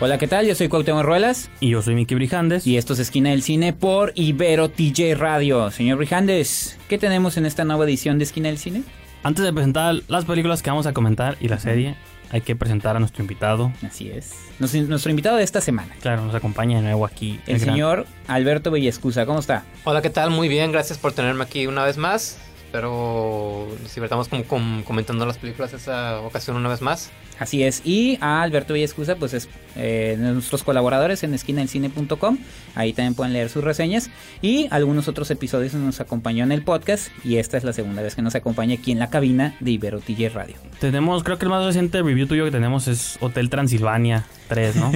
Hola, ¿qué tal? Yo soy Cuauhtémoc Ruelas Y yo soy Miki Brijandes. y esto es Esquina del Cine por Ibero TJ Radio. Señor Brijandes, ¿qué tenemos en esta nueva edición de Esquina del Cine? Antes de presentar las películas que vamos a comentar y la serie, hay que presentar a nuestro invitado. Así es. Nos- nuestro invitado de esta semana, Claro, nos acompaña de nuevo aquí. el señor Alberto Bellescusa. ¿Cómo está? Hola, ¿qué tal? Muy bien, gracias por tenerme aquí una vez más. Espero nos divertamos como com- comentando las películas esa ocasión una vez más. Así es. Y a Alberto Bellescusa, pues es eh, de nuestros colaboradores en esquinadelcine.com. Ahí también pueden leer sus reseñas. Y algunos otros episodios nos acompañó en el podcast. Y esta es la segunda vez que nos acompaña aquí en la cabina de Ibero TJ Radio. Tenemos, creo que el más reciente review tuyo que tenemos es Hotel Transilvania 3, ¿no?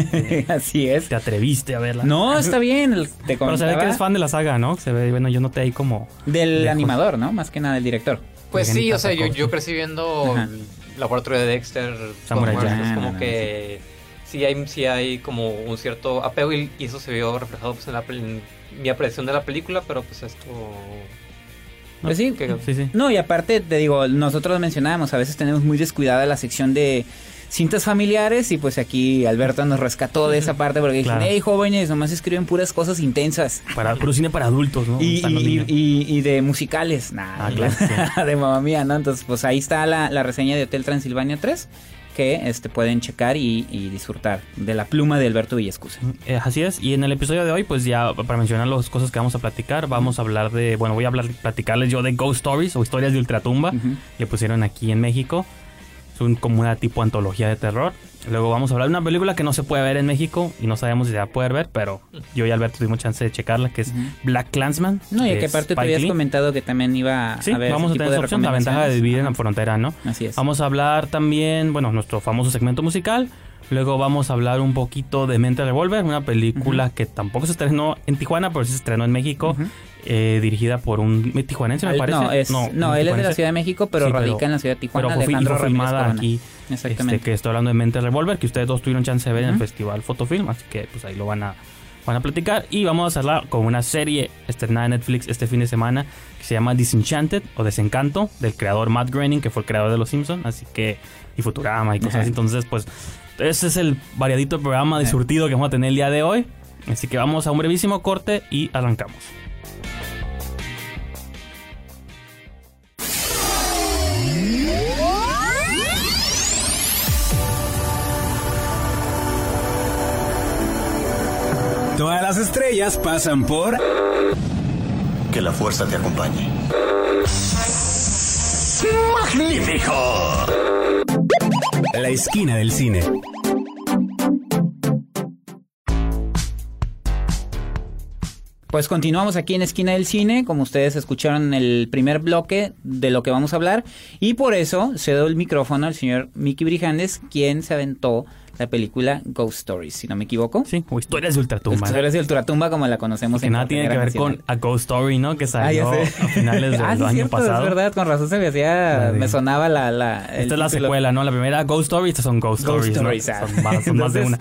Así es. Te atreviste a verla. No, está bien. el- Te Pero se ve que eres fan de la saga, ¿no? Se ve, bueno, yo noté ahí como... del lejos. animador, ¿no? Más que nada del director. Pues sí, o sea, yo, yo crecí viendo Ajá. el laboratorio de Dexter, Samurai Jack. es Ah, como no, que sí hay, sí hay como un cierto apego y, y eso se vio reflejado pues, en, la, en mi apreciación de la película, pero pues esto... Pues sí. que- Sí, sí. No, y aparte, te digo, nosotros mencionábamos, a veces tenemos muy descuidada la sección de cintas familiares y pues aquí Alberto nos rescató de esa parte porque Claro. dijeron, hey jóvenes, nomás escriben puras cosas intensas. Para, puro cine para adultos, ¿no? Y, de musicales, Ah, claro, de mamá mía, ¿no? Entonces, pues ahí está la, la reseña de Hotel Transilvania 3 que este pueden checar y, y disfrutar de la pluma de Alberto Villescusa. Eh, así es, y en el episodio de hoy, pues ya para mencionar las cosas que vamos a platicar, vamos a hablar de, bueno, voy a hablar, platicarles yo de Ghost Stories o historias de ultratumba, Ujú. le pusieron aquí en México, es un, como una tipo antología de terror. Luego vamos a hablar de una película que no se puede ver en México y no sabemos si se va a poder ver, pero yo y Alberto tuvimos chance de checarla, que es. Black Clansman. No, y que aparte tú habías Lee. comentado que también iba Sí, a ver vamos a tipo tener de esa opción, la ventaja de vivir en la frontera, ¿no? Así es. Vamos a hablar también, bueno, nuestro famoso segmento musical. Luego vamos a hablar un poquito de Mente Revolver, una película que tampoco se estrenó en Tijuana, pero sí se estrenó en México, eh, dirigida por un tijuanense, me parece. No, es, no, un él es de la. Ciudad de México, pero Sí, radica en la ciudad de Tijuana. Pero fue, Alejandro filmada aquí, Exactamente. este, que estoy hablando de Mente Revolver, que ustedes dos tuvieron chance de ver en el. Festival Fotofilm, así que pues ahí lo van a, van a platicar. Y vamos a hablar con una serie estrenada en Netflix este fin de semana que se llama Disenchanted o Desencanto, del creador Matt Groening, que fue el creador de Los Simpsons, así que, y Futurama y cosas así. Entonces, pues, ese es el variadito programa de surtido que vamos a tener el día de hoy. Así que vamos a un brevísimo corte y arrancamos. Todas las estrellas pasan por Que la fuerza te acompañe. ¡Magnífico! La Esquina del Cine. Pues continuamos aquí en Esquina del Cine, como ustedes escucharon en el primer bloque de lo que vamos a hablar, y por eso cedo el micrófono al señor Mickey Brijandes, quien se aventó la película Ghost Stories, si no me equivoco. Sí, o historias de ultratumba. Historias de Ultratumba como la conocemos Que en nada tiene que ver con A Ghost Story, ¿no? Que Ah, salió a finales del ah, sí, año cierto, pasado. Es verdad, con razón se me hacía, me sonaba la... la el Esta es la secuela, ¿no? La primera Ghost Story, estas son Ghost, Ghost Stories, ¿no? Stories, ah. Son, más, son más de una.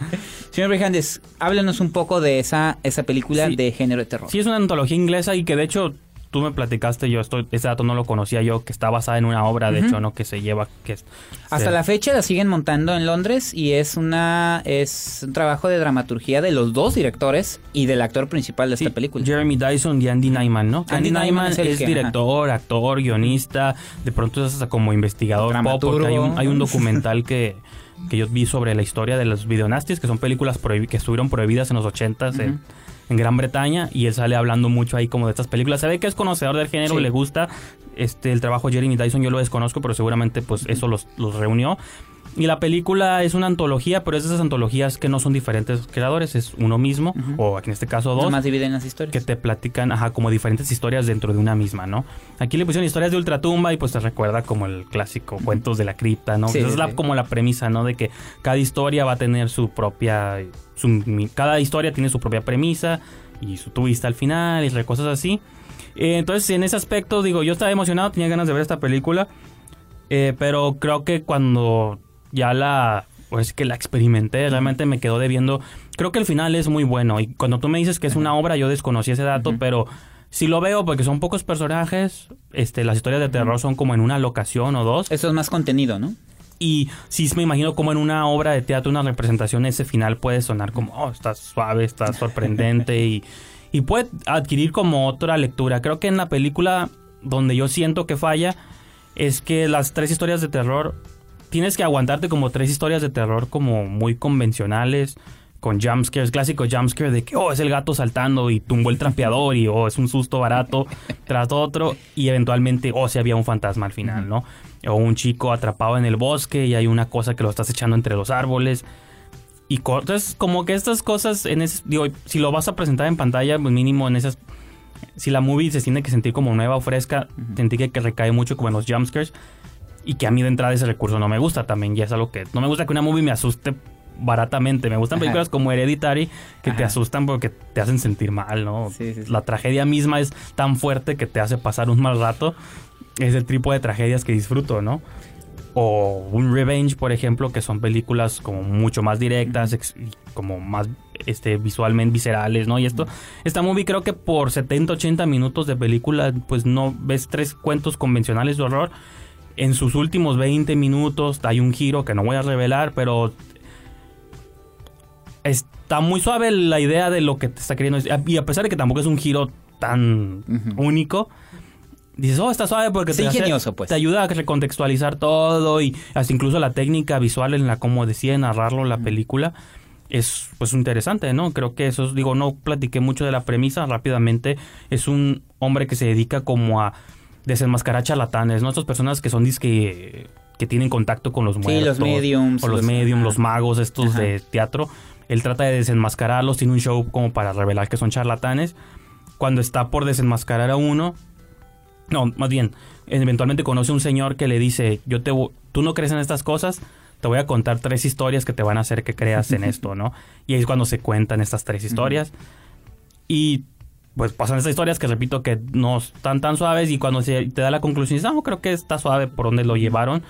Señor Brijandes, háblenos un poco de esa, esa película Sí. de género de terror. Sí, es una antología inglesa y que de hecho tú me platicaste, yo estoy, ese dato no lo conocía yo, que está basada en una obra, de Ujú. hecho, ¿no? Que se lleva, que es- Hasta se- la fecha la siguen montando en Londres y es una es un trabajo de dramaturgia de los dos directores y del actor principal de Sí, esta película. Jeremy Dyson y Andy Nyman, ¿no? Andy Andy, Nyman Nyman es es, el que- director, actor, guionista, de pronto es hasta como investigador pop, porque hay un, hay un documental que, que yo vi sobre la historia de los videonasties, que son películas que estuvieron prohibidas en los 80s en, en Gran Bretaña, y él sale hablando mucho ahí como de estas películas. Se ve que es conocedor del género, Sí. le gusta este el trabajo de Jeremy Dyson, yo lo desconozco, pero seguramente pues eso los, los reunió. Y la película es una antología, pero es de esas antologías que no son diferentes creadores, es uno mismo, o en este caso dos. Nomás dividen las historias. que te platican, ajá, como diferentes historias dentro de una misma, ¿no? Aquí le pusieron historias de ultratumba y pues te recuerda como el clásico cuentos de la cripta, ¿no? Sí, Esa sí, es la, sí. como la premisa, ¿no? De que cada historia va a tener su propia, su cada historia tiene su propia premisa y su twist al final y cosas así. Eh, entonces, en ese aspecto, digo, yo estaba emocionado, tenía ganas de ver esta película, eh, pero creo que cuando ya la, pues que la experimenté, realmente me quedó debiendo. Creo que el final es muy bueno y cuando tú me dices que es una obra, yo desconocí ese dato, pero si lo veo porque son pocos personajes, este, las historias de terror son como en una locación o dos. Eso es más contenido, ¿no? Y sí me imagino como en una obra de teatro, una representación, ese final puede sonar como, oh, está suave, está sorprendente y, y puede adquirir como otra lectura. Creo que en la película donde yo siento que falla es que las tres historias de terror, tienes que aguantarte como tres historias de terror como muy convencionales, con jumpscares, clásico jumpscare de que, oh, es el gato saltando y tumbó el trapeador y, oh, es un susto barato tras otro y eventualmente, oh, si había un fantasma al final, ¿no? O un chico atrapado en el bosque y hay una cosa que lo estás echando entre los árboles. Y entonces, como que estas cosas, en ese, digo, si lo vas a presentar en pantalla, pues mínimo en esas... Si la movie se tiene que sentir como nueva o fresca, sentí que, que recae mucho como en los jumpscares. Y que a mí de entrada ese recurso no me gusta también. Ya es algo que... No me gusta que una movie me asuste baratamente. Me gustan Ajá. películas como Hereditary que te asustan porque te hacen sentir mal, ¿no? Sí, sí, sí. La tragedia misma es tan fuerte que te hace pasar un mal rato. Es el tipo de tragedias que disfruto, ¿no? O un Revenge, por ejemplo, que son películas como mucho más directas, ex- como más este, visualmente viscerales, ¿no? Y esto, esta movie creo que por 70, 80 minutos de película, pues no ves tres cuentos convencionales de horror. En sus últimos 20 minutos hay un giro que no voy a revelar, pero está muy suave la idea de lo que te está queriendo decir. Y a pesar de que tampoco es un giro tan único, dices, oh, está suave porque Sí, te, hace- ingenioso, pues. te ayuda a recontextualizar todo y hasta incluso la técnica visual en la cómo decide narrarlo la película es pues interesante, ¿no? Creo que eso, es- digo, no platiqué mucho de la premisa rápidamente. Es un hombre que se dedica como a desenmascarar charlatanes, ¿no? Estas personas que son disque que tienen contacto con los muertos. los mediums, O los los- mediums, los magos estos Ajá. de teatro. Él trata de desenmascararlos, tiene un show como para revelar que son charlatanes. Cuando está por desenmascarar a uno, no, más bien, eventualmente conoce un señor que le dice, yo te, tú no crees en estas cosas, te voy a contar tres historias que te van a hacer que creas en esto, ¿no? Y ahí es cuando se cuentan estas tres historias. Y pues pasan estas historias que repito que no están tan suaves y cuando se te da la conclusión dices, no, creo que está suave por donde lo llevaron.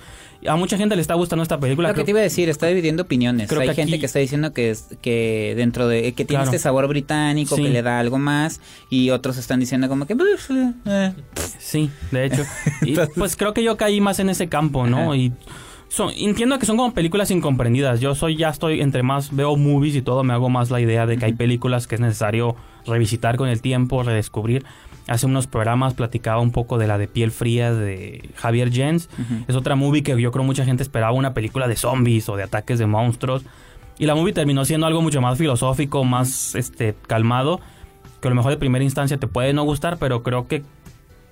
A mucha gente le está gustando esta película. Lo que te iba a decir, está dividiendo opiniones. Creo Hay que gente aquí- que está diciendo que es, que dentro de que tiene Claro. este sabor británico, Sí. que le da algo más, y otros están diciendo como que "Buf, eh". Sí, de hecho. Y, pues creo que yo caí más en ese campo, ¿no? Ajá. Y son, entiendo que son como películas incomprendidas. Yo soy, ya estoy, entre más veo movies y todo, me hago más la idea de que hay películas que es necesario revisitar con el tiempo, redescubrir. Hace unos programas platicaba un poco de la de piel fría de Javier Jens. Es otra movie que yo creo mucha gente esperaba una película de zombies o de ataques de monstruos. Y la movie terminó siendo algo mucho más filosófico, más este calmado, que a lo mejor de primera instancia te puede no gustar, pero creo que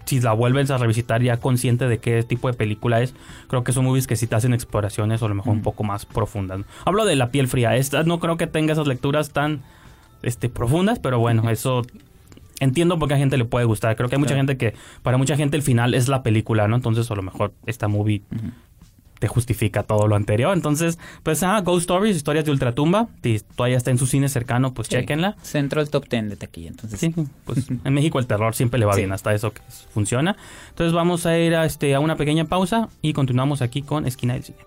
si la vuelves a revisitar ya consciente de qué tipo de película es, creo que son movies que sí te hacen exploraciones o a lo mejor un poco más profundas. Hablo de La piel fría, esta no creo que tenga esas lecturas tan este profundas, pero bueno, eso entiendo por qué a gente le puede gustar. Creo que hay mucha gente que para mucha gente el final es la película, ¿no? Entonces a lo mejor esta movie te justifica todo lo anterior. Entonces, pues ah, Ghost Stories, historias de ultratumba, si todavía está en su cine cercano, pues Sí. chequenla. Se entró el top 10 de taquilla, entonces. Sí, pues en México el terror siempre le va Sí. bien, hasta eso que funciona. Entonces vamos a ir a, este, a una pequeña pausa y continuamos aquí con Esquina del Cine.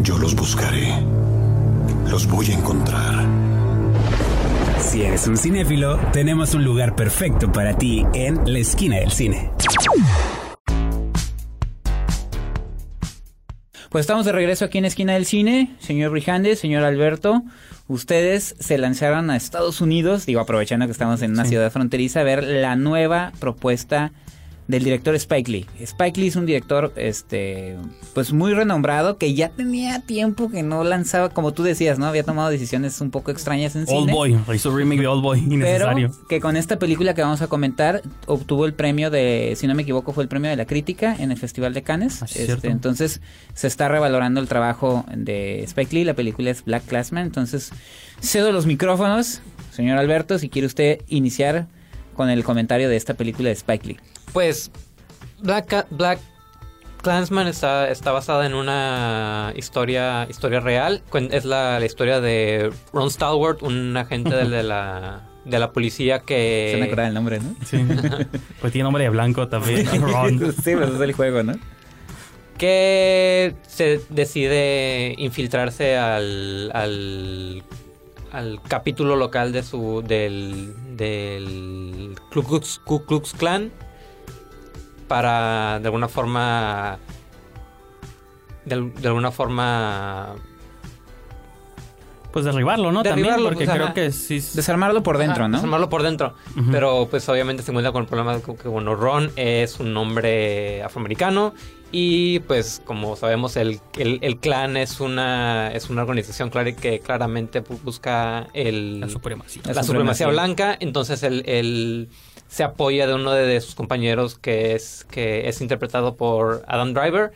Yo los buscaré. Los voy a encontrar. Si eres un cinéfilo, tenemos un lugar perfecto para ti en la esquina del cine. Pues estamos de regreso aquí en Esquina del Cine. Señor Brijandes, señor Alberto, ustedes se lanzaron a Estados Unidos, digo, aprovechando que estamos en una Sí. ciudad fronteriza, a ver la nueva propuesta del director Spike Lee. Spike Lee es un director este pues muy renombrado que ya tenía tiempo que no lanzaba, como tú decías, ¿no? Había tomado decisiones un poco extrañas en Old cine. Boy, hizo remake de Old Boy, Pero innecesario. que con esta película que vamos a comentar obtuvo el premio de, si no me equivoco, fue el premio de la crítica en el Festival de Cannes. Ah, sí, Este, entonces se está revalorando el trabajo de Spike Lee. La película es Black Classman. Entonces cedo los micrófonos, señor Alberto, si quiere usted iniciar con el comentario de esta película de Spike Lee. Pues Black, Black Clansman está, está basada en una historia historia real. Cuen- Es la, la historia de Ron Stalwart, un agente del- de, la, de la policía que... Se me acuerda el nombre, ¿no? Sí. pues tiene nombre de blanco también. Ron. sí, pues es el juego, ¿no? que se decide infiltrarse al, al, al capítulo local de su del, del Ku Klux, Ku Klux Klan para de alguna forma de, de alguna forma Pues derribarlo, ¿no? Derribarlo, también, porque pues, creo ajá. que sí. es- Desarmarlo por dentro, Ajá, ¿no? desarmarlo por dentro. Pero pues obviamente se encuentra con el problema de que, bueno, Ron es un hombre afroamericano y pues como sabemos el, el, el clan es una es una organización clara que claramente bu- busca el, La supremacía. la La supremacía supremacía. blanca, entonces él se apoya de uno de, de sus compañeros que es que es interpretado por Adam Driver,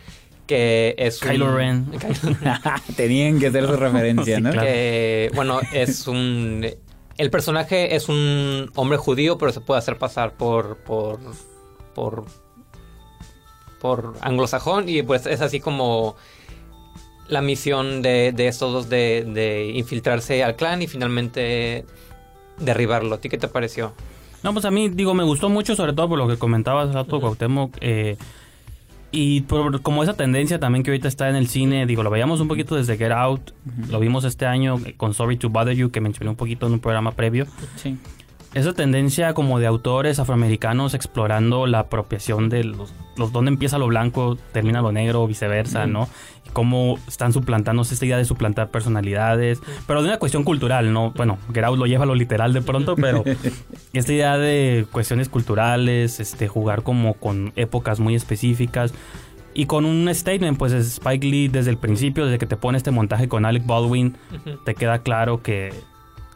que es un- Kylo Ren. Tenían que hacer su referencia, Sí, ¿no? claro. que bueno, es un el personaje es un hombre judío, pero se puede hacer pasar por por por por anglosajón y pues es así como la misión de, de estos dos de, de infiltrarse al clan y finalmente derribarlo. ¿A ti qué te pareció? No, pues a mí, digo, me gustó mucho, sobre todo por lo que comentabas, rato, Cuauhtémoc, eh, y por como esa tendencia también que ahorita está en el cine, digo, lo veíamos un poquito desde Get Out, lo vimos este año con Sorry to Bother You, que mencioné un poquito en un programa previo. Sí. Esa tendencia como de autores afroamericanos explorando la apropiación de los, los dónde empieza lo blanco, termina lo negro, viceversa, ¿no? Y cómo están suplantándose esta idea de suplantar personalidades, pero de una cuestión cultural, ¿no? Bueno, Out lo lleva a lo literal de pronto, pero esta idea de cuestiones culturales, este, jugar como con épocas muy específicas. Y con un statement, pues Spike Lee desde el principio, desde que te pone este montaje con Alec Baldwin, te queda claro que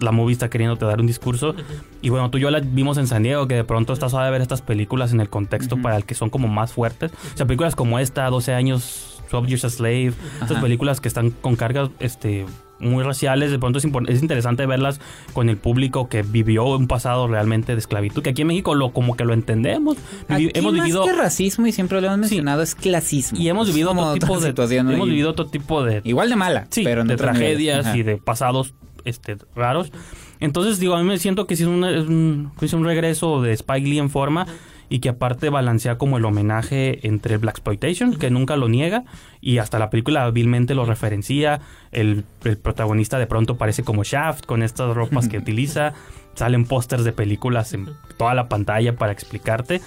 la movie está queriéndote dar un discurso. Y bueno, tú y yo la vimos en San Diego, que de pronto estás a ver estas películas en el contexto para el que son como más fuertes. O sea, películas como esta, 12 años, 12 Years a Slave, estas películas que están con cargas este, muy raciales, de pronto es, es interesante verlas con el público que vivió un pasado realmente de esclavitud, que aquí en México lo como que lo entendemos. Aquí hemos más vivido... que racismo, y siempre lo hemos mencionado, es clasismo. Y hemos vivido como otro tipo de situación, ¿no? hemos Y- vivido otro tipo de Igual de mala, sí, pero de tragedias y de pasados este, raros. Entonces, digo, a mí me siento que sí es, una- es un, es un regreso de Spike Lee en forma y que aparte balancea como el homenaje entre el Black Exploitation, que nunca lo niega, y hasta la película hábilmente lo referencia. El, el protagonista de pronto parece como Shaft con estas ropas que utiliza. Salen pósters de películas en toda la pantalla para explicarte.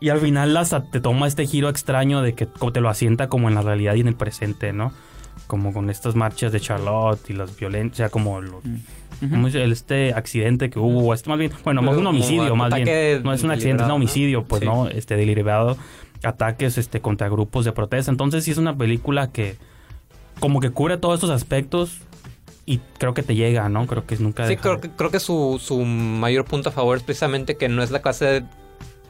Y al final hasta te toma este giro extraño de que te lo asienta como en la realidad y en el presente, ¿no? Como con estas marchas de Charlotte y las violencias, como los- como el- este accidente que hubo, este, más bien, bueno, Como- un homicidio más bien. No es un accidente, es un homicidio, pues, Sí. ¿no? Este deliberado, ataques este contra grupos de protesta. Entonces sí es una película que como que cubre todos estos aspectos y creo que te llega, ¿no? Creo que nunca Sí, creo que, creo que su, su mayor punto a favor es precisamente que no es la clase de,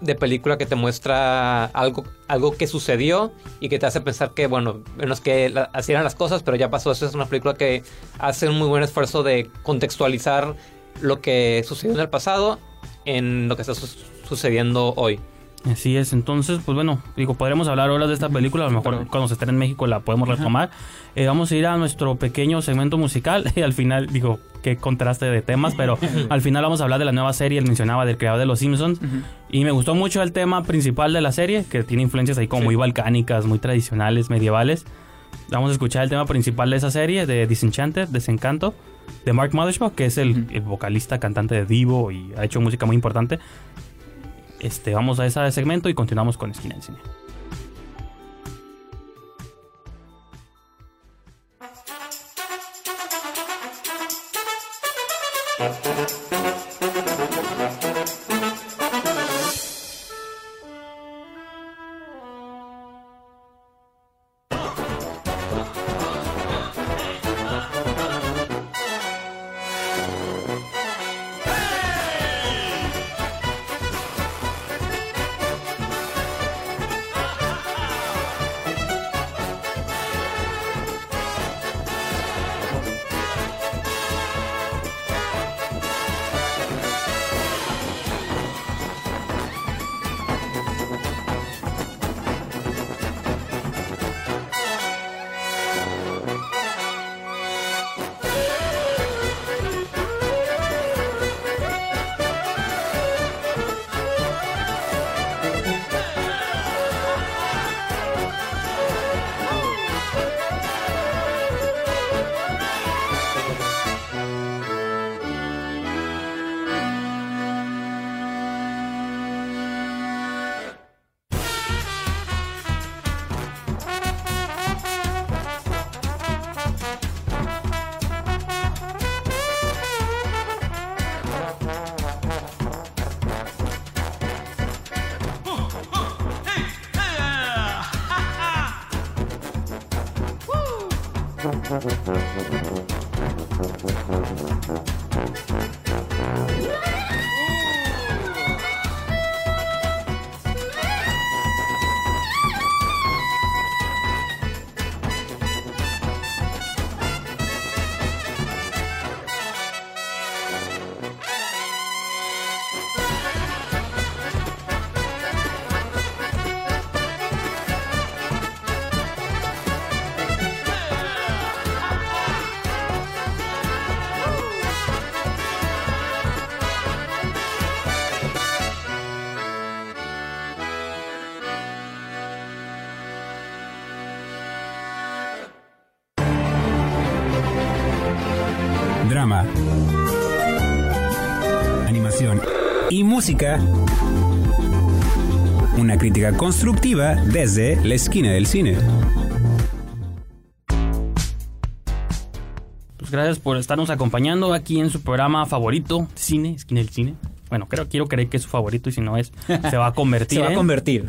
de película que te muestra algo, algo que sucedió y que te hace pensar que, bueno, menos que la- así eran las cosas, pero ya pasó. Eso es una película que hace un muy buen esfuerzo de contextualizar lo que sucedió en el pasado en lo que está su- sucediendo hoy. Así es, entonces, pues bueno, digo, podremos hablar horas de esta película, a lo mejor cuando se esté en México la podemos retomar. Eh, vamos a ir a nuestro pequeño segmento musical y al final, digo, qué contraste de temas, pero al final vamos a hablar de la nueva serie, él mencionaba del creador de Los Simpsons, y me gustó mucho el tema principal de la serie, que tiene influencias ahí como muy balcánicas, muy tradicionales, medievales. Vamos a escuchar el tema principal de esa serie, de Disenchanted, Desencanto, de Mark Mothersbaugh, que es el, el vocalista, cantante de Divo y ha hecho música muy importante. Este, vamos a ese segmento y continuamos con Esquina del Cine. Una crítica constructiva desde la esquina del cine. Pues gracias por estarnos acompañando aquí en su programa favorito, Cine, Esquina del Cine. Bueno, creo, quiero creer que es su favorito y si no es, se va a convertir. Se va a en. convertir.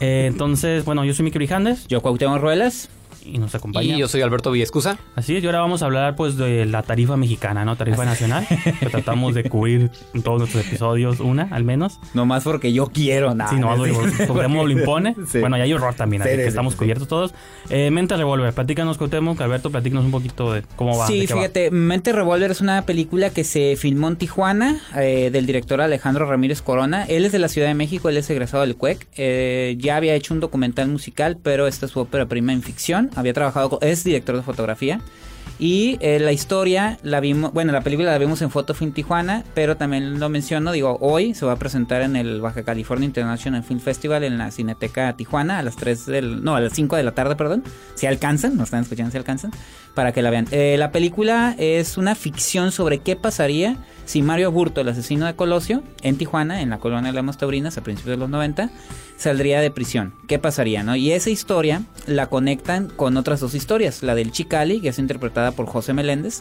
Eh, entonces, bueno, yo soy Miki Brijandes Yo, Cuauhtémoc Ruelas. Y nos acompaña. Y yo soy Alberto Villescusa. Así es, y ahora vamos a hablar pues de la tarifa mexicana, ¿no? Tarifa nacional, que tratamos de cubrir en todos nuestros episodios, una al menos. Nomás porque yo quiero nada. Si no, Cuauhtémoc lo impone. Sí. Bueno, y hay horror también, Sí, así sí, que sí, estamos sí. cubiertos todos. Eh, Mente Revolver, platícanos Cuauhtémoc, Alberto, platícanos un poquito de cómo va. Sí, va. fíjate, Mente Revolver es una película que se filmó en Tijuana eh, del director Alejandro Ramírez Corona. Él es de la Ciudad de México, él es egresado del CUEC. Eh, ya había hecho un documental musical, pero esta es su ópera prima en ficción. Había trabajado, con- es director de fotografía. Y eh, la historia la vimos, bueno, la película la vimos en Photofilm Tijuana, pero también lo menciono, digo, hoy se va a presentar en el Baja California International Film Festival en la Cineteca Tijuana a las 3 del, no, a las 5 de la tarde, perdón, si alcanzan, nos están escuchando si alcanzan, para que la vean. Eh, la película es una ficción sobre qué pasaría si Mario Burto, el asesino de Colosio, en Tijuana, en la colonia de Lemos Taurinas a principios de los 90, saldría de prisión. ¿Qué pasaría, no? Y esa historia la conectan con otras dos historias. La del Chicali, que es interpretada por José Meléndez,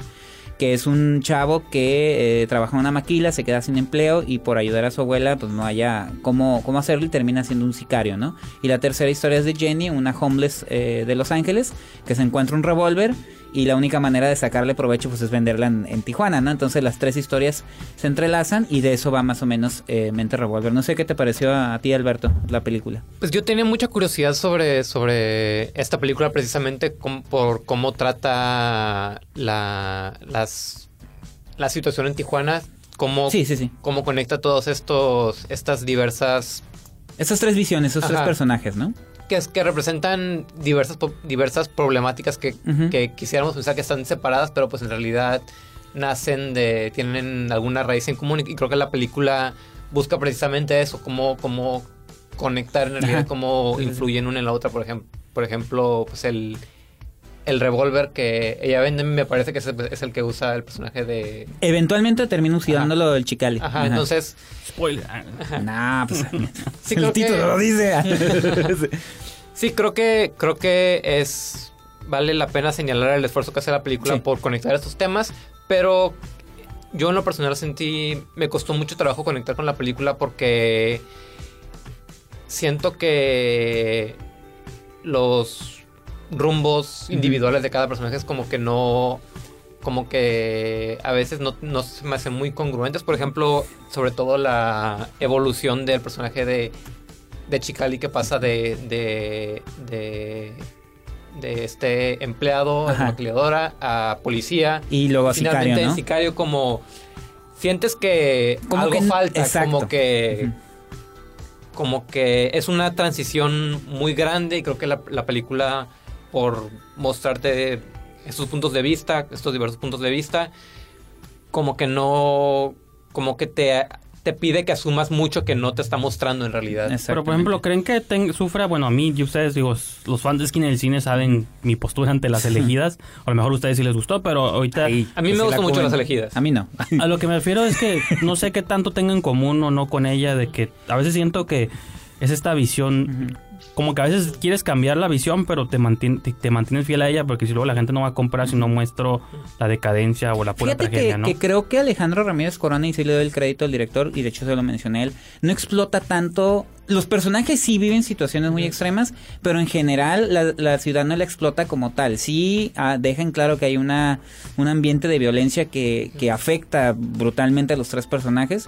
que es un chavo que eh, trabaja en una maquila, se queda sin empleo y por ayudar a su abuela, pues no haya cómo, cómo hacerlo y termina siendo un sicario, ¿no? Y la tercera historia es de Jenny, una homeless eh, de Los Ángeles, que se encuentra un revólver y la única manera de sacarle provecho pues es venderla en, en Tijuana, ¿no? Entonces las tres historias se entrelazan y de eso va más o menos eh, Mente Revolver. No sé qué te pareció a, a ti, Alberto, la película. Pues yo tenía mucha curiosidad sobre, sobre esta película precisamente por cómo trata la, las, la situación en Tijuana, cómo, Sí, sí, sí. cómo conecta todos estos estas diversas Esas tres visiones, esos tres personajes, ¿no? Que, es- que representan diversas diversas problemáticas que, que quisiéramos pensar que están separadas, pero pues en realidad nacen de tienen alguna raíz en común y, creo que la película busca precisamente eso, cómo cómo conectar en realidad, Ajá. cómo influyen una en la otra, por ejemplo, por ejemplo, pues el el revólver que ella vende me parece que es, el- es el que usa el personaje de Eventualmente termina usándolo el Chicali. Ajá, entonces Spoiler. Nah, pues Sí, el que- título lo dice. Sí, creo que creo que es vale la pena señalar el esfuerzo que hace la película Sí. por conectar estos temas, pero yo en lo personal sentí me costó mucho trabajo conectar con la película porque siento que los rumbos individuales de cada personaje es como que no como que a veces no, no se me hacen muy congruentes. Por ejemplo, sobre todo la evolución del personaje de, de Chicali que pasa de, de, de, de este empleado, Ajá. maquiladora, a policía. Y luego a Finalmente sicario, sicario como sientes que Como algo que- falta, exacto. como que como que es una transición muy grande y creo que la, la película por mostrarte estos puntos de vista, estos diversos puntos de vista, como que no, como que te, te pide que asumas mucho que no te está mostrando en realidad. Pero por ejemplo, ¿creen que ten- sufra? Bueno, a mí y ustedes, digo, los fans de Esquina del Cine saben mi postura ante las elegidas. o a lo mejor a ustedes sí les gustó, pero ahorita... Ahí, A mí me gustan la mucho las elegidas. A mí no. A lo que me refiero es que no sé qué tanto tengo en común o no con ella, de que a veces siento que es esta visión como que a veces quieres cambiar la visión, pero te, mantiene, te, te mantienes fiel a ella, porque si luego la gente no va a comprar si no muestro la decadencia o la pura Fíjate tragedia, que, ¿no? que creo que Alejandro Ramírez Corona, y sí le doy el crédito al director, y de hecho se lo mencioné él, no explota tanto. Los personajes sí viven situaciones muy extremas, pero en general la, la ciudad no la explota como tal. Sí ah, dejan claro que hay una, un ambiente de violencia que, que afecta brutalmente a los tres personajes.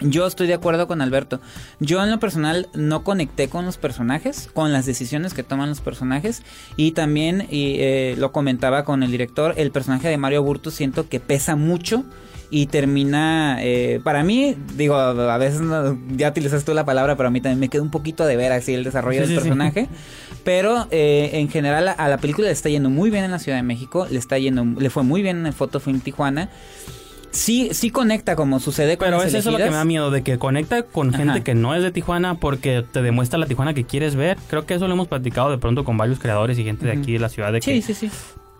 Yo estoy de acuerdo con Alberto. Yo en lo personal no conecté con los personajes, con las decisiones que toman los personajes y también y, eh, lo comentaba con el director, el personaje de Mario Burto siento que pesa mucho y termina, eh, para mí, digo, a veces no- ya utilizaste tú la palabra, pero a mí también me queda un poquito de ver así el desarrollo Sí, del sí, sí. personaje. Pero eh, en general a, la película le está yendo muy bien en la Ciudad de México, le está yendo, le fue muy bien en el Photofilm Tijuana. Sí, sí conecta como sucede con Pero las es eso lo que me elegidas. da miedo, de que conecta con Ajá. gente que no es de Tijuana porque te demuestra la Tijuana que quieres ver. Creo que eso lo hemos platicado de pronto con varios creadores y gente de aquí de la ciudad. De Sí, que, sí, sí.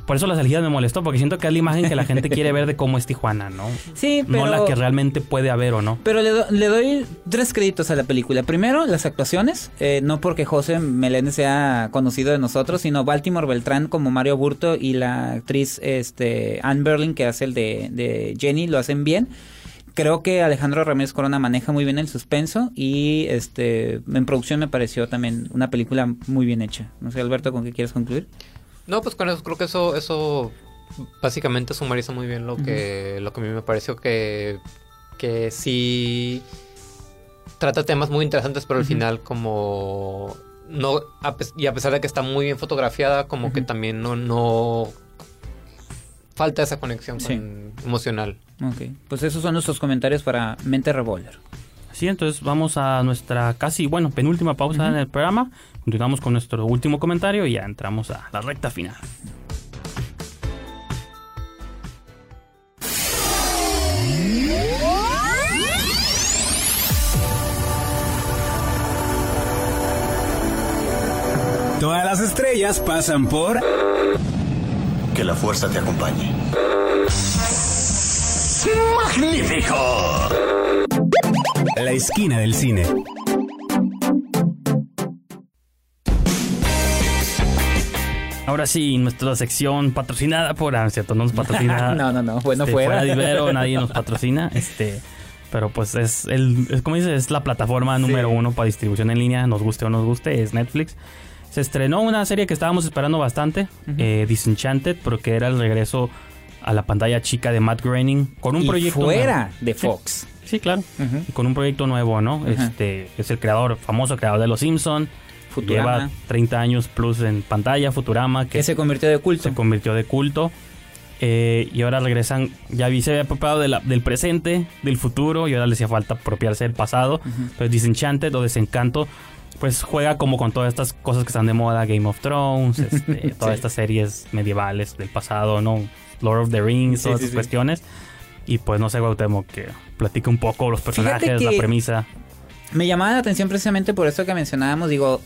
Por eso las elegidas me molestó, porque siento que es la imagen que la gente quiere ver de cómo es Tijuana, ¿no? Sí, pero... No la que realmente puede haber o no. Pero le, do- le doy tres créditos a la película. Primero, las actuaciones. eh, no porque José Meléndez sea conocido de nosotros, sino Baltimore Beltrán como Mario Burto y la actriz este, Anne Berlin, que hace el de, de Jenny, lo hacen bien. Creo que Alejandro Ramírez Corona maneja muy bien el suspenso y este en producción me pareció también una película muy bien hecha. No sé, Alberto, ¿con qué quieres concluir? No, pues con eso creo que eso, eso básicamente sumariza muy bien lo que, lo que a mí me pareció que, que sí trata temas muy interesantes, pero al final como no a pes- y a pesar de que está muy bien fotografiada, como que también no, no falta esa conexión Sí. con- emocional. Ok, pues esos son nuestros comentarios para Mente Revolver. Sí, entonces vamos a nuestra casi, bueno, penúltima pausa en el programa. Continuamos con nuestro último comentario y ya entramos a la recta final. Todas las estrellas pasan por... Que la fuerza te acompañe. ¡Magnífico! La esquina del cine. Ahora sí, nuestra sección patrocinada por... Ah, cierto, no nos patrocina... No, no, no, bueno, este, fuera. de Ibero, nadie nos patrocina. Este, pero pues es el, es como dices, es la plataforma número uno para distribución en línea, nos guste o nos guste, es Netflix. Se estrenó una serie que estábamos esperando bastante, eh, Disenchanted, porque era el regreso a la pantalla chica de Matt Groening con un y proyecto fuera nuevo. de. Fox. Sí, claro. Y con un proyecto nuevo, ¿no? Este es el creador, famoso creador de Los Simpson. Futurama. Lleva 30 años plus en pantalla, Futurama, que Que se convirtió de culto. se convirtió de culto. Eh, y ahora regresan, ya vi, se había apropiado de del presente, del futuro, y ahora le hacía falta apropiarse del pasado. Pero Disenchanted o Desencanto, pues juega como con todas estas cosas que están de moda, Game of Thrones, este, todas estas series medievales del pasado, ¿no? Lord of the Rings, Sí, todas sí, esas sí. cuestiones. Y pues no sé, Gautemo, que platique un poco los personajes, la premisa. Me llamaba la atención precisamente por eso que mencionábamos. Digo,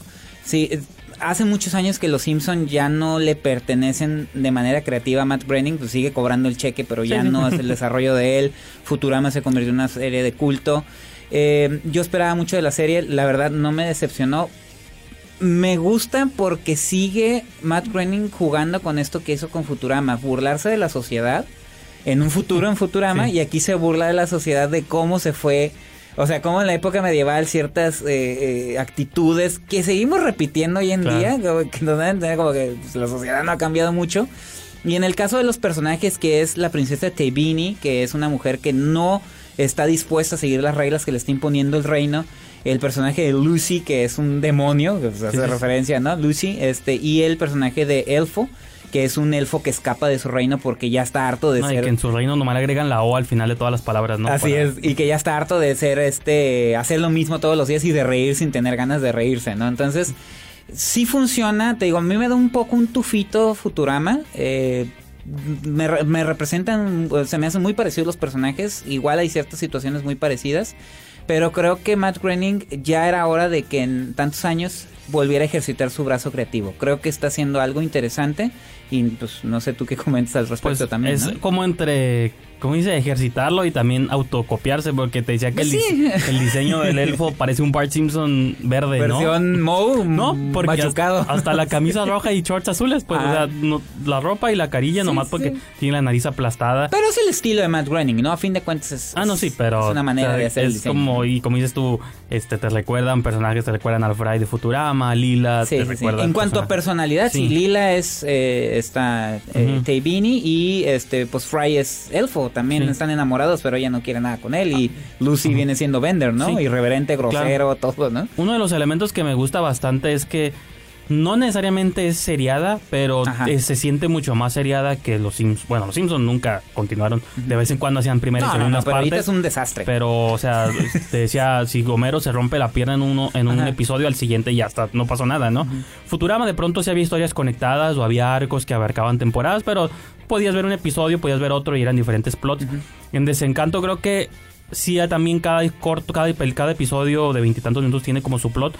sí, hace muchos años que los Simpson ya no le pertenecen de manera creativa a Matt Groening, pues sigue cobrando el cheque, pero ya no es el desarrollo de él. Futurama se convirtió en una serie de culto. Eh, yo esperaba mucho de la serie, la verdad no me decepcionó. Me gusta porque sigue Matt Groening jugando con esto que hizo con Futurama, burlarse de la sociedad en un futuro en Futurama Sí. y aquí se burla de la sociedad de cómo se fue, o sea, cómo en la época medieval ciertas eh, eh, actitudes que seguimos repitiendo hoy en Claro. día, como que nos dan a entender como que pues, la sociedad no ha cambiado mucho. Y en el caso de los personajes que es la princesa Tebini, que es una mujer que no está dispuesta a seguir las reglas que le está imponiendo el reino, el personaje de Lucy, que es un demonio, que hace sí. referencia, ¿no? Lucy, este, y el personaje de Elfo, que es un elfo que escapa de su reino porque ya está harto de No, y ser que en su reino nomás le agregan la O al final de todas las palabras, ¿no? Así Para- es, y que ya está harto de ser este, hacer lo mismo todos los días y de reír sin tener ganas de reírse, ¿no? Entonces, sí funciona, te digo, a mí me da un poco un tufito Futurama, eh, me, me representan, se me hacen muy parecidos los personajes, igual hay ciertas situaciones muy parecidas, pero creo que Matt Groening ya era hora de que en tantos años volviera a ejercitar su brazo creativo. Creo que está haciendo algo interesante Y pues no sé tú qué comentas al respecto Pues también. es ¿no? como entre, como dice, ejercitarlo y también autocopiarse, porque te decía que el, sí. el diseño del elfo parece un Bart Simpson verde, ¿no? Versión Moe, No, porque machucado. hasta, hasta la camisa roja y shorts azules, pues, Ah. o sea, no- la ropa y la carilla Sí, nomás porque sí. tiene la nariz aplastada. Pero es el estilo de Matt Groening, ¿no? A fin de cuentas es, Ah, no, sí, pero. es una manera o sea, de hacer el Es diseño. como, y como dices tú, este, te recuerdan personajes, te recuerdan al Fry de Futurama, Lila, Sí, te sí, sí. recuerdan. En cuanto a personalidad, sí, Sí. Lila es eh, esta eh, y este pues Fry es elfo, también Sí. están enamorados, pero ella no quiere nada con él y Lucy viene siendo Bender, ¿no? Sí. Irreverente, grosero, todo, ¿no? Uno de los elementos que me gusta bastante es que no necesariamente es seriada, pero eh, se siente mucho más seriada que los Simpsons. Bueno, los Simpsons nunca continuaron. De vez en cuando hacían primeras No, y no, no, pero ahorita partes. es un desastre. Pero, o sea, te decía, si Homero se rompe la pierna en uno en un Ajá. episodio, al siguiente ya está, no pasó nada, ¿no? Futurama de pronto sí había historias conectadas o había arcos que abarcaban temporadas, pero podías ver un episodio, podías ver otro y eran diferentes plots. En Desencanto creo que sí también cada corto, cada, cada episodio de veintitantos minutos tiene como su plot,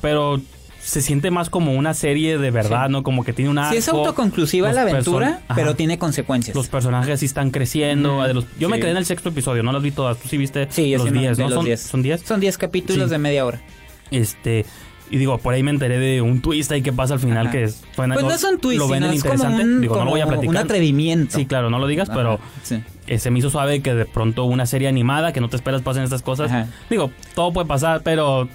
pero se siente más como una serie de verdad, Sí. ¿no? Como que tiene una Sí es autoconclusiva la aventura, pero tiene consecuencias. los personajes sí están creciendo. Ujú. de los- yo me quedé en el sexto episodio, no los vi todas. Tú sí viste sí, los sí me 10, aventé ¿no? los ¿Son 10. 10? ¿Son 10? Son 10 capítulos Sí. de media hora. Este, y digo, por ahí me enteré de un twist ahí que pasa al final Ajá. que es, fue- Pues no es un twist, lo ven como interesante. un, digo, no lo voy a platicar. un atrevimiento. Sí, claro, no lo digas, Ajá, pero sí. eh, se me hizo suave que de pronto una serie animada que no te esperas pasen estas cosas. Ajá. Digo, todo puede pasar, pero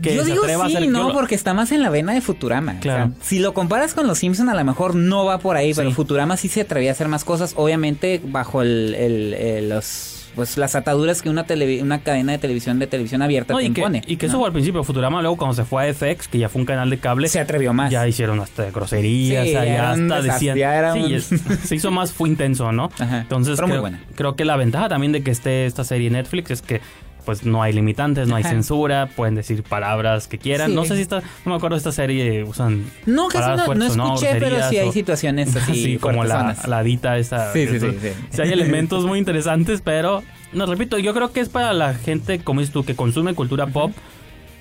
que yo digo sí, a hacer no, porque está más en la vena de Futurama. Claro. O sea, si lo comparas con los Simpson a lo mejor no va por ahí, pero. Futurama sí se atrevía a hacer más cosas, obviamente bajo el, el- el- los pues las ataduras que una televi- una cadena de televisión de televisión abierta No, te y, que, impone. y que ¿no? eso fue al principio. Futurama luego cuando se fue a FX, que ya fue un canal de cable, se atrevió más. ya hicieron hasta groserías, Sí, ya hasta decían. sí, un- es- se hizo más, fue intenso, ¿no? Ajá, Entonces pero muy creo, buena. creo que la ventaja también de que esté esta serie en Netflix es que pues no hay limitantes, no hay Ajá. censura, pueden decir palabras que quieran. Sí. No sé si está, no me acuerdo de esta serie usan No, casi palabras no, no escuché, pero groserías sí hay o- situaciones así Sí, como la, la dita esa. Sí, sí, sí, sí. Sea, hay elementos muy interesantes, pero no repito, yo creo que es para la gente, como dices tú, que consume cultura pop.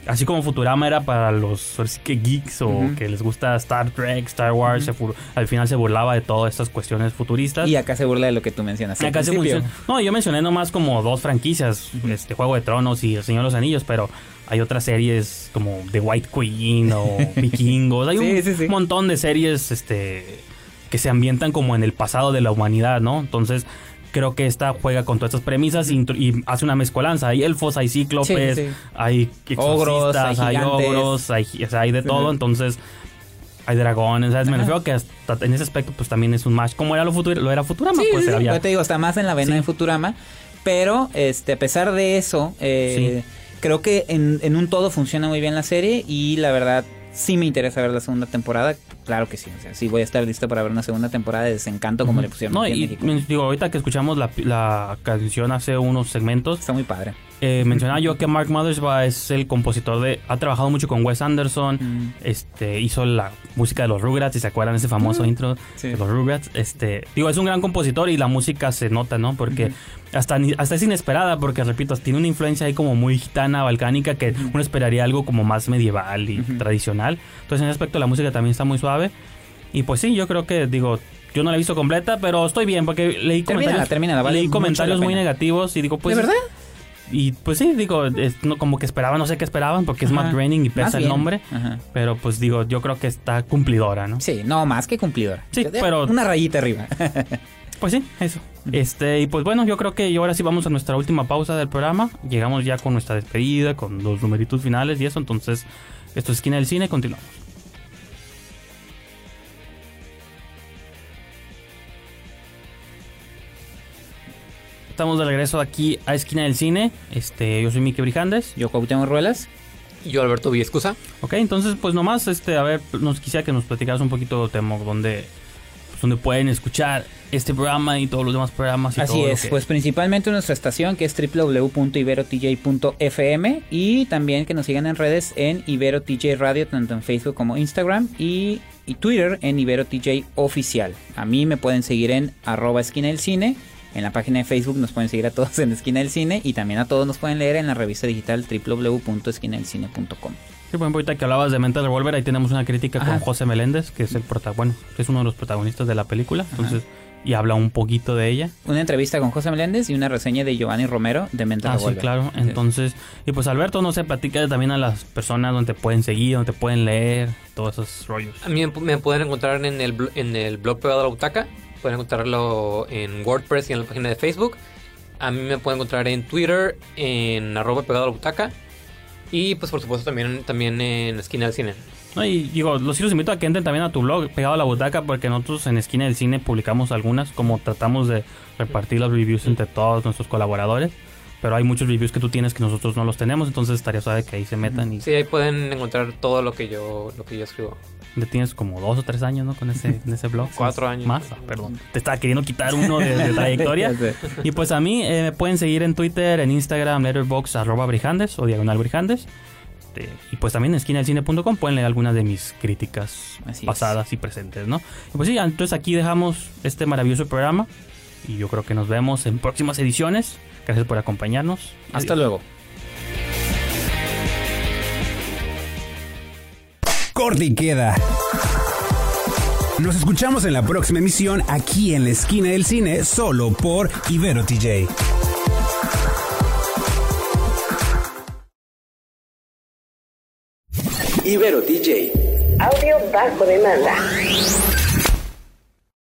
Así como Futurama era para los que geeks o que les gusta Star Trek, Star Wars, se al final se burlaba de todas estas cuestiones futuristas. Y acá se burla de lo que tú mencionas. Acá se. No, yo mencioné nomás como dos franquicias, este Juego de Tronos y El Señor de los Anillos, pero hay otras series como The White Queen o Vikingos. Hay Sí, un sí, sí. montón de series este que se ambientan como en el pasado de la humanidad, ¿no? Entonces, creo que esta juega con todas estas premisas y, hace una mezcolanza. Hay elfos, hay cíclopes, Sí, sí. hay Ogros, hay hay, ogros, hay, o sea, hay de todo, entonces hay dragones, ¿sabes? Me refiero que hasta en ese aspecto pues también es un match. Como era lo, futur lo era Futurama, Sí, pues sí. había- Yo te digo, está más en la vena de Futurama. Pero, este, a pesar de eso, eh, creo que en, en un todo funciona muy bien la serie. Y la verdad, sí me interesa ver la segunda temporada. Claro que sí. O sea, sí voy a estar listo para ver una segunda temporada de Desencanto, como le pusieron No, aquí en y México. men- digo, ahorita que escuchamos la, la canción hace unos segmentos, Está muy padre. Eh, mencionaba yo que Mark Mothersbaugh es el compositor de... Ha trabajado mucho con Wes Anderson, Mm. este hizo la música de los Rugrats, si se acuerdan ese famoso intro Sí. de los Rugrats. Este, digo, es un gran compositor y la música se nota, ¿no? Porque hasta, ni- hasta es inesperada, porque repito, tiene una influencia ahí como muy gitana, balcánica, que uno esperaría algo como más medieval y tradicional. Entonces, en ese aspecto, la música también está muy suave. Y pues sí, yo creo que, digo, yo no la he visto completa, pero estoy bien, porque leí Termínala, comentarios, termínala, vale leí comentarios muy negativos y digo, pues... ¿De verdad? Y pues sí, digo, es, no, como que esperaban, no sé qué esperaban, porque es Ajá. Matt Groening y pesa el nombre. Ajá. Pero pues digo, yo creo que está cumplidora, ¿no? Sí, no, más que cumplidora. Sí, pero- Una rayita arriba. Pues sí, eso. Este, y pues bueno, yo creo que ahora sí vamos a nuestra última pausa del programa. Llegamos ya con nuestra despedida, con los numeritos finales y eso. Entonces, esto es Esquina del Cine, continuamos. Estamos de regreso aquí a Esquina del Cine. Este, yo soy Miki Brijandes. Yo, Cuauhtémoc Ruelas. Y yo, Alberto Villescusa. Ok, entonces pues nomás, este, a ver, nos quisiera que nos platicaras un poquito, Temo, donde, pues, donde pueden escuchar este programa y todos los demás programas y Así todo es, que- pues principalmente nuestra estación que es www.iberotj.fm y también que nos sigan en redes en Ibero TJ Radio, tanto en Facebook como Instagram y, y Twitter en Ibero TJ Oficial. A mí me pueden seguir en arroba esquina del cine En la página de Facebook nos pueden seguir a todos en Esquina del Cine y también a todos nos pueden leer en la revista digital www.esquinadelcine.com. Sí, por ejemplo, ahorita que hablabas de Mental Revolver, ahí tenemos una crítica Ajá. con José Meléndez, que es el prota bueno, que es uno de los protagonistas de la película, entonces, y habla un poquito de ella. Una entrevista con José Meléndez y una reseña de Giovanni Romero de Mental Ah, sí, Revolver. claro. Entonces, y pues Alberto, no sé, platica también a las personas donde te pueden seguir, donde te pueden leer, todos esos rollos. A mí me- pueden encontrar en el, en el blog Pegado a la Butaca. Pueden encontrarlo en WordPress y en la página de Facebook. A mí me pueden encontrar en Twitter, en arroba Pegado a la Butaca. Y pues por supuesto también, también en Esquina del Cine. No, y digo, los, los invito a que entren también a tu blog, pegado a la butaca, porque nosotros en Esquina del Cine publicamos algunas, como tratamos de repartir las reviews entre todos nuestros colaboradores. Pero hay muchos reviews que tú tienes que nosotros no los tenemos, entonces estaría suave que ahí se metan y Sí, ahí pueden encontrar todo lo que yo, lo que yo escribo. Ya tienes como dos o tres años, ¿no? Con ese, en ese blog. Cuatro años. Más, Ah, perdón. Te estaba queriendo quitar uno de, de trayectoria. Y pues a mí eh, me pueden seguir en Twitter, en Instagram, letterbox, arroba brijandes o diagonal brijandes. Este, y pues también en esquinadelcine.com pueden leer algunas de mis críticas Así es. pasadas y presentes, ¿no? Y pues sí, entonces aquí dejamos este maravilloso programa. Y yo creo que nos vemos en próximas ediciones. Gracias por acompañarnos. Hasta Adiós. luego. Corte y queda. Nos escuchamos en la próxima emisión aquí en la esquina del cine, solo por Ibero TJ. Ibero DJ. Audio bajo demanda.